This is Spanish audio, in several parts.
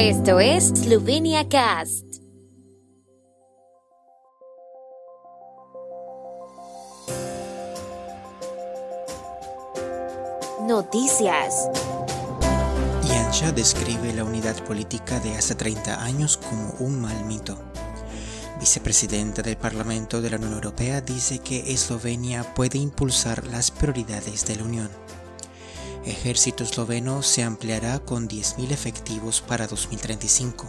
Esto es Slovenia Cast. Noticias. Yansha describe la unidad política de hace 30 años como un mal mito. Vicepresidenta del Parlamento de la Unión Europea dice que Eslovenia puede impulsar las prioridades de la Unión. Ejército esloveno se ampliará con 10.000 efectivos para 2035.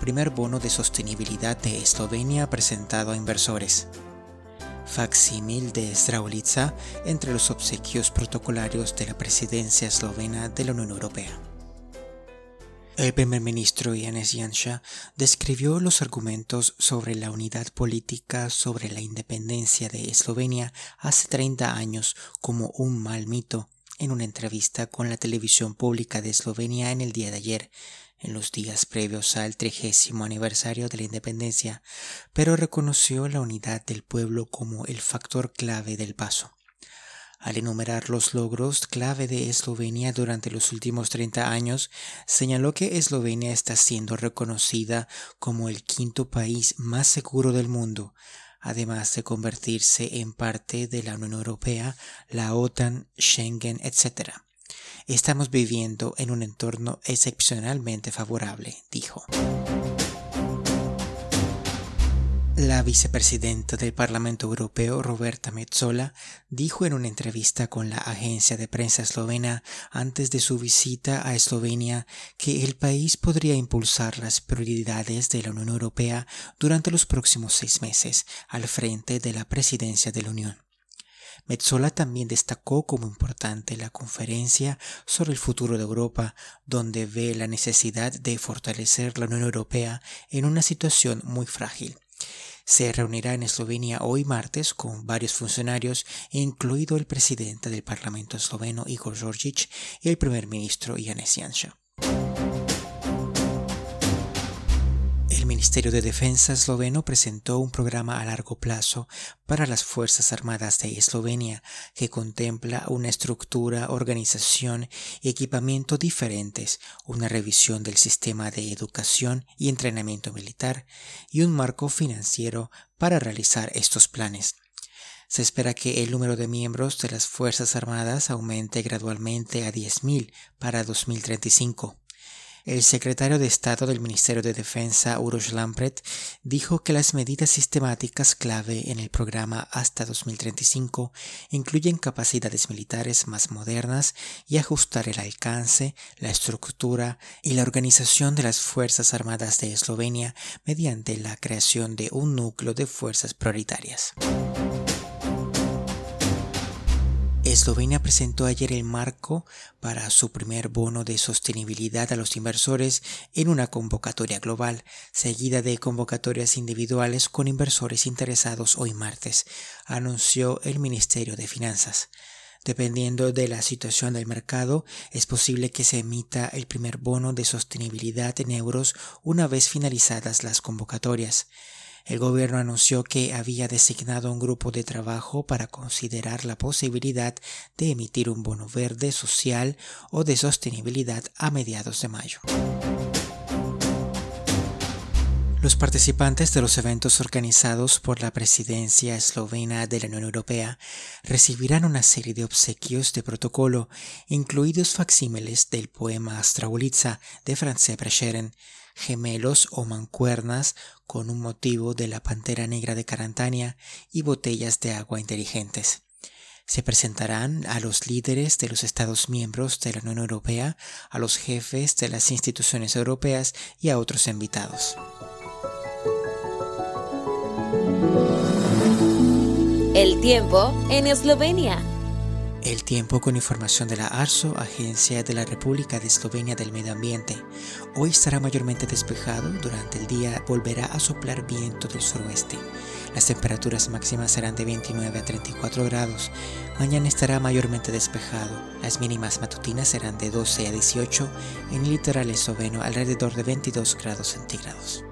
Primer bono de sostenibilidad de Eslovenia presentado a inversores. Facsímil de Zdravljica entre los obsequios protocolarios de la presidencia eslovena de la Unión Europea. El primer ministro Janez Janša describió los argumentos sobre la unidad política sobre la independencia de Eslovenia hace 30 años como un mal mito en una entrevista con la televisión pública de Eslovenia en el día de ayer, en los días previos al trigésimo aniversario de la independencia, pero reconoció la unidad del pueblo como el factor clave del paso. Al enumerar los logros clave de Eslovenia durante los últimos 30 años, señaló que Eslovenia está siendo reconocida como el quinto país más seguro del mundo, además de convertirse en parte de la Unión Europea, la OTAN, Schengen, etc. Estamos viviendo en un entorno excepcionalmente favorable, dijo. La vicepresidenta del Parlamento Europeo, Roberta Metzola, dijo en una entrevista con la agencia de prensa eslovena antes de su visita a Eslovenia que el país podría impulsar las prioridades de la Unión Europea durante los próximos seis meses al frente de la presidencia de la Unión. Metzola también destacó como importante la conferencia sobre el futuro de Europa, donde ve la necesidad de fortalecer la Unión Europea en una situación muy frágil se reunirá en Eslovenia hoy martes con varios funcionarios, incluido el presidente del Parlamento esloveno Igor Georgic y el primer ministro Janez Janša. El Ministerio de Defensa esloveno presentó un programa a largo plazo para las Fuerzas Armadas de Eslovenia que contempla una estructura, organización y equipamiento diferentes, una revisión del sistema de educación y entrenamiento militar y un marco financiero para realizar estos planes. Se espera que el número de miembros de las Fuerzas Armadas aumente gradualmente a 10.000 para 2035. El secretario de Estado del Ministerio de Defensa, Uroš Lampret, dijo que las medidas sistemáticas clave en el programa hasta 2035 incluyen capacidades militares más modernas y ajustar el alcance, la estructura y la organización de las Fuerzas Armadas de Eslovenia mediante la creación de un núcleo de fuerzas prioritarias. Eslovenia presentó ayer el marco para su primer bono de sostenibilidad a los inversores en una convocatoria global, seguida de convocatorias individuales con inversores interesados hoy martes, anunció el Ministerio de Finanzas. Dependiendo de la situación del mercado, es posible que se emita el primer bono de sostenibilidad en euros una vez finalizadas las convocatorias. El gobierno anunció que había designado un grupo de trabajo para considerar la posibilidad de emitir un bono verde social o de sostenibilidad a mediados de mayo. Los participantes de los eventos organizados por la presidencia eslovena de la Unión Europea recibirán una serie de obsequios de protocolo, incluidos facsímiles del poema Astraulitza de Franz Prešeren, gemelos o mancuernas con un motivo de la pantera negra de Carantania y botellas de agua inteligentes. Se presentarán a los líderes de los Estados miembros de la Unión Europea, a los jefes de las instituciones europeas y a otros invitados. El tiempo en Eslovenia. El tiempo con información de la ARSO, Agencia de la República de Eslovenia del Medio Ambiente. Hoy estará mayormente despejado, durante el día volverá a soplar viento del suroeste. Las temperaturas máximas serán de 29 a 34 grados. Mañana estará mayormente despejado. Las mínimas matutinas serán de 12 a 18, en el litoral esloveno alrededor de 22 grados centígrados.